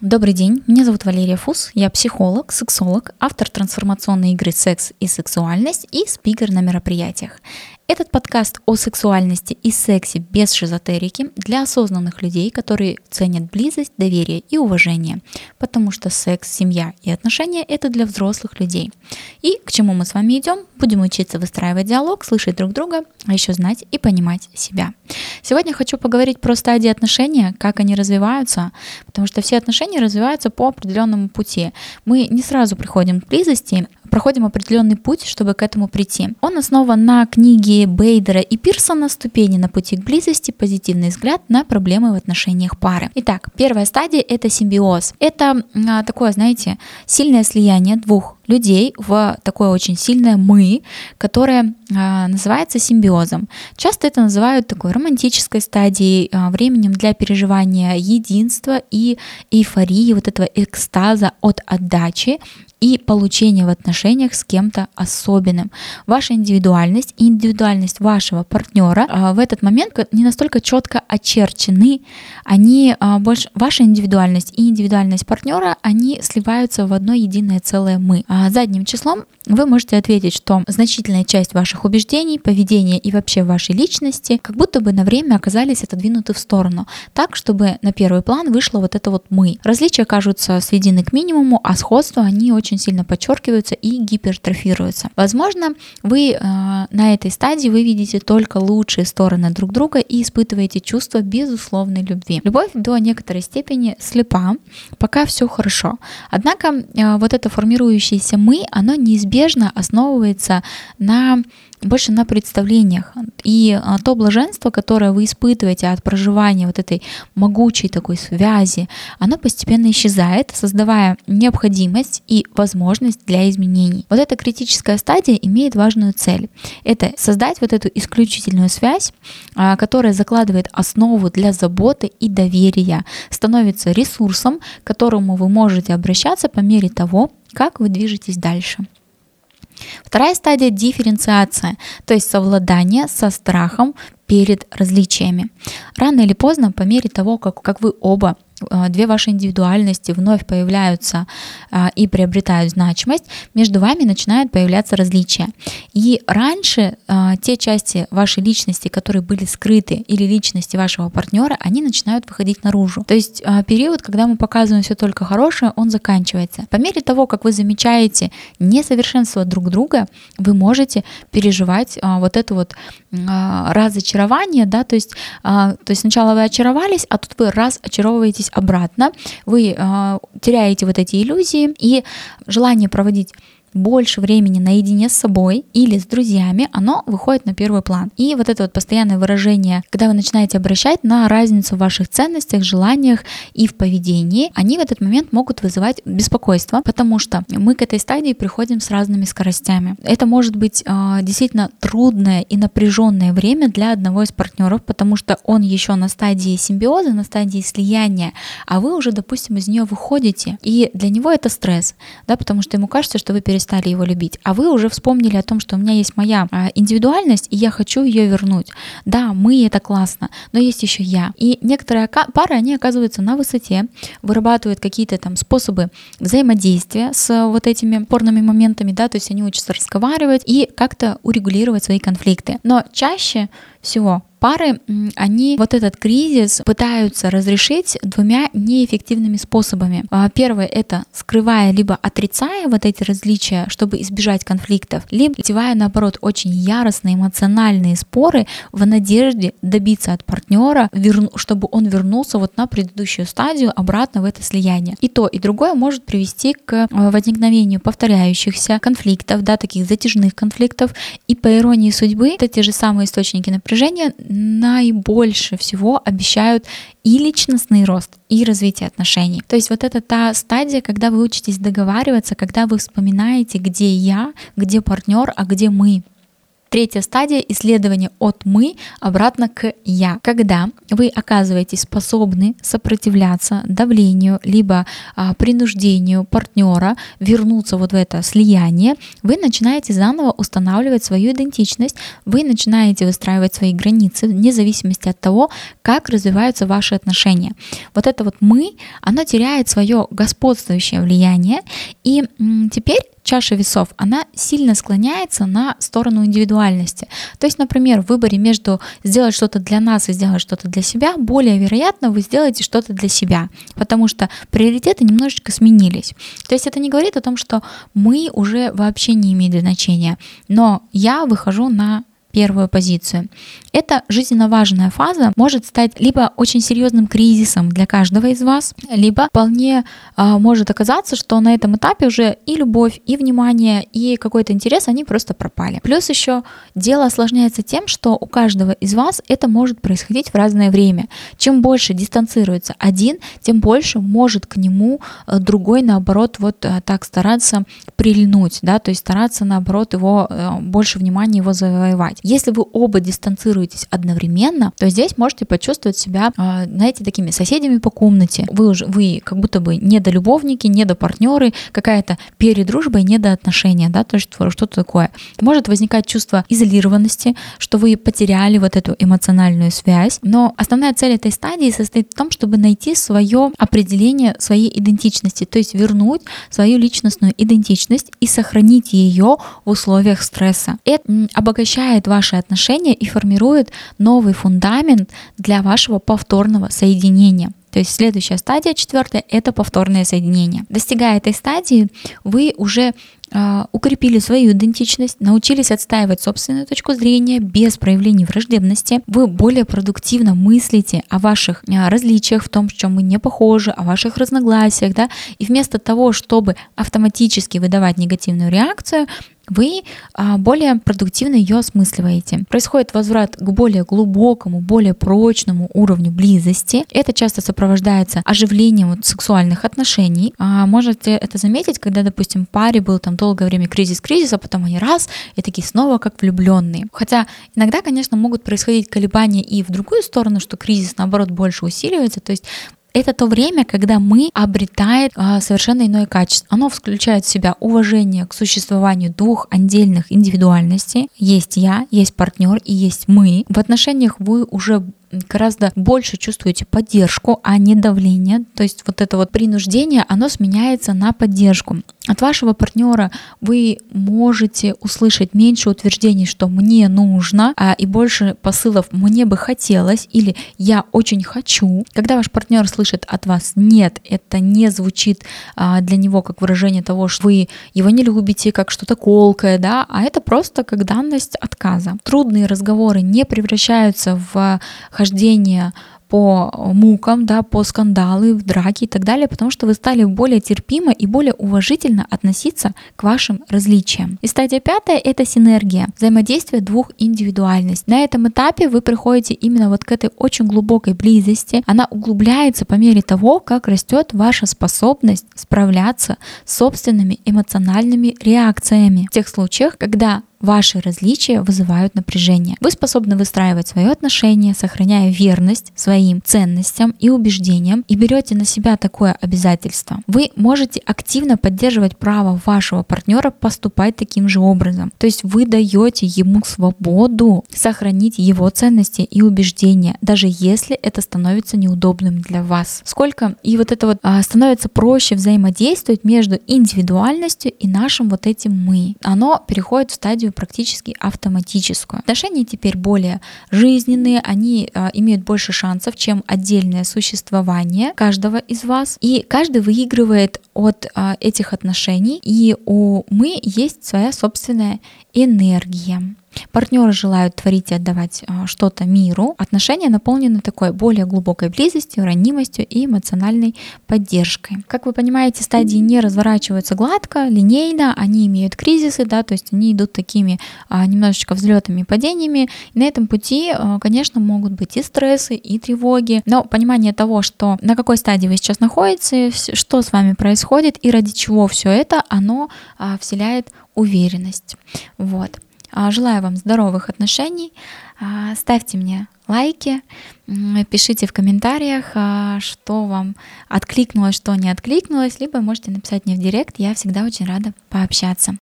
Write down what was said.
Добрый день, меня зовут Валерия Фус, я психолог, сексолог, автор трансформационной игры «Секс и сексуальность» и спикер на мероприятиях. Этот подкаст о сексуальности и сексе без шизотерики для осознанных людей, которые ценят близость, доверие и уважение, потому что секс, семья и отношения — это для взрослых людей. И к чему мы с вами идем? Будем учиться выстраивать диалог, слышать друг друга, а еще знать и понимать себя. Сегодня хочу поговорить про стадии отношения, как они развиваются, потому что все отношения развиваются по определенному пути. Мы не сразу приходим к близости, проходим определенный путь, чтобы к этому прийти. Он основан на книге Бейдера и Пирсона «Ступени на пути к близости. Позитивный взгляд на проблемы в отношениях пары». Итак, первая стадия — это симбиоз. Это а, такое, знаете, сильное слияние двух людей в такое очень сильное «мы», которое а, называется симбиозом. Часто это называют такой романтической стадией, а, временем для переживания единства и эйфории, вот этого экстаза от отдачи и получение в отношениях с кем-то особенным. Ваша индивидуальность и индивидуальность вашего партнера а, в этот момент не настолько четко очерчены, они больше ваша индивидуальность и индивидуальность партнера, они сливаются в одно единое целое мы. А задним числом вы можете ответить, что значительная часть ваших убеждений, поведения и вообще вашей личности как будто бы на время оказались отодвинуты в сторону, так, чтобы на первый план вышло вот это вот мы. Различия кажутся сведены к минимуму, а сходства они очень сильно подчеркиваются и гипертрофируются. Возможно, вы э, на этой стадии вы видите только лучшие стороны друг друга и испытываете чувство безусловной любви. Любовь до некоторой степени слепа, пока все хорошо. Однако э, вот это формирующееся мы, оно неизбежно основывается на больше на представлениях. И а, то блаженство, которое вы испытываете от проживания вот этой могучей такой связи, оно постепенно исчезает, создавая необходимость и возможность для изменений. Вот эта критическая стадия имеет важную цель. Это создать вот эту исключительную связь, а, которая закладывает основу для заботы и доверия, становится ресурсом, к которому вы можете обращаться по мере того, как вы движетесь дальше. Вторая стадия – дифференциация, то есть совладание со страхом перед различиями. Рано или поздно, по мере того, как, как вы оба две ваши индивидуальности вновь появляются а, и приобретают значимость, между вами начинают появляться различия. И раньше а, те части вашей личности, которые были скрыты, или личности вашего партнера, они начинают выходить наружу. То есть период, когда мы показываем все только хорошее, он заканчивается. По мере того, как вы замечаете несовершенство друг друга, вы можете переживать вот это вот разочарование, да, то есть, то есть сначала вы очаровались, а тут вы раз очаровываетесь обратно, вы э, теряете вот эти иллюзии и желание проводить больше времени наедине с собой или с друзьями, оно выходит на первый план. И вот это вот постоянное выражение, когда вы начинаете обращать на разницу в ваших ценностях, желаниях и в поведении, они в этот момент могут вызывать беспокойство, потому что мы к этой стадии приходим с разными скоростями. Это может быть э, действительно трудное и напряженное время для одного из партнеров, потому что он еще на стадии симбиоза, на стадии слияния, а вы уже, допустим, из нее выходите. И для него это стресс, да, потому что ему кажется, что вы перестали перестали его любить, а вы уже вспомнили о том, что у меня есть моя а, индивидуальность, и я хочу ее вернуть. Да, мы это классно, но есть еще я. И некоторые пары, они оказываются на высоте, вырабатывают какие-то там способы взаимодействия с вот этими порными моментами, да, то есть они учатся разговаривать и как-то урегулировать свои конфликты. Но чаще всего пары, они вот этот кризис пытаются разрешить двумя неэффективными способами. А, первое — это скрывая либо отрицая вот эти различия, чтобы избежать конфликтов, либо затевая, наоборот, очень яростные эмоциональные споры в надежде добиться от партнера, чтобы он вернулся вот на предыдущую стадию обратно в это слияние. И то, и другое может привести к а, возникновению повторяющихся конфликтов, да, таких затяжных конфликтов. И по иронии судьбы, это те же самые источники напряжения наибольше всего обещают и личностный рост, и развитие отношений. То есть вот это та стадия, когда вы учитесь договариваться, когда вы вспоминаете, где я, где партнер, а где мы. Третья стадия исследования от «мы» обратно к «я». Когда вы оказываетесь способны сопротивляться давлению либо а, принуждению партнера вернуться вот в это слияние, вы начинаете заново устанавливать свою идентичность, вы начинаете выстраивать свои границы вне зависимости от того, как развиваются ваши отношения. Вот это вот «мы», оно теряет свое господствующее влияние, и теперь чаша весов, она сильно склоняется на сторону индивидуальности. То есть, например, в выборе между сделать что-то для нас и сделать что-то для себя, более вероятно, вы сделаете что-то для себя, потому что приоритеты немножечко сменились. То есть это не говорит о том, что мы уже вообще не имеем значения, но я выхожу на первую позицию. Эта жизненно важная фаза может стать либо очень серьезным кризисом для каждого из вас, либо вполне э, может оказаться, что на этом этапе уже и любовь, и внимание, и какой-то интерес, они просто пропали. Плюс еще дело осложняется тем, что у каждого из вас это может происходить в разное время. Чем больше дистанцируется один, тем больше может к нему э, другой, наоборот, вот э, так стараться прильнуть, да, то есть стараться, наоборот, его э, больше внимания его завоевать. Если вы оба дистанцируетесь одновременно, то здесь можете почувствовать себя, а, знаете, такими соседями по комнате. Вы уже, вы как будто бы не до любовники, не до партнеры, какая-то передружба и не до отношения, да, то есть что-то такое. Может возникать чувство изолированности, что вы потеряли вот эту эмоциональную связь, но основная цель этой стадии состоит в том, чтобы найти свое определение своей идентичности, то есть вернуть свою личностную идентичность и сохранить ее в условиях стресса. Это обогащает ваши отношения и формирует новый фундамент для вашего повторного соединения. То есть следующая стадия, четвертая, это повторное соединение. Достигая этой стадии, вы уже укрепили свою идентичность, научились отстаивать собственную точку зрения без проявления враждебности. Вы более продуктивно мыслите о ваших э, различиях, в том, в чем мы не похожи, о ваших разногласиях, да, и вместо того, чтобы автоматически выдавать негативную реакцию, вы а, более продуктивно ее осмысливаете. Происходит возврат к более глубокому, более прочному уровню близости. Это часто сопровождается оживлением сексуальных отношений. А, можете это заметить, когда, допустим, паре был там долгое время кризис-кризис, а потом они раз и такие снова как влюбленные. Хотя иногда, конечно, могут происходить колебания и в другую сторону, что кризис, наоборот, больше усиливается. То есть это то время, когда мы обретаем а, совершенно иное качество. Оно включает в себя уважение к существованию двух отдельных индивидуальностей. Есть я, есть партнер и есть мы. В отношениях вы уже гораздо больше чувствуете поддержку, а не давление. То есть вот это вот принуждение, оно сменяется на поддержку. От вашего партнера вы можете услышать меньше утверждений, что мне нужно, а, и больше посылов мне бы хотелось или я очень хочу. Когда ваш партнер слышит от вас нет, это не звучит а, для него как выражение того, что вы его не любите, как что-то колкое, да, а это просто как данность отказа. Трудные разговоры не превращаются в хождение по мукам, да, по скандалы, в драки и так далее, потому что вы стали более терпимо и более уважительно относиться к вашим различиям. И стадия пятая — это синергия, взаимодействие двух индивидуальностей. На этом этапе вы приходите именно вот к этой очень глубокой близости. Она углубляется по мере того, как растет ваша способность справляться с собственными эмоциональными реакциями. В тех случаях, когда Ваши различия вызывают напряжение. Вы способны выстраивать свое отношение, сохраняя верность своим ценностям и убеждениям и берете на себя такое обязательство. Вы можете активно поддерживать право вашего партнера поступать таким же образом. То есть вы даете ему свободу сохранить его ценности и убеждения, даже если это становится неудобным для вас. Сколько и вот это вот а, становится проще взаимодействовать между индивидуальностью и нашим вот этим мы. Оно переходит в стадию практически автоматическую. Отношения теперь более жизненные, они а, имеют больше шансов, чем отдельное существование каждого из вас. И каждый выигрывает от а, этих отношений, и у мы есть своя собственная энергия. Партнеры желают творить и отдавать а, что-то миру. Отношения наполнены такой более глубокой близостью, ранимостью и эмоциональной поддержкой. Как вы понимаете, стадии не разворачиваются гладко, линейно, они имеют кризисы, да, то есть они идут такими а, немножечко взлетами и падениями. И на этом пути, а, конечно, могут быть и стрессы, и тревоги, но понимание того, что на какой стадии вы сейчас находитесь, что с вами происходит и ради чего все это, оно вселяет уверенность. Вот. А, желаю вам здоровых отношений. А, ставьте мне лайки, пишите в комментариях, а, что вам откликнулось, что не откликнулось, либо можете написать мне в директ, я всегда очень рада пообщаться.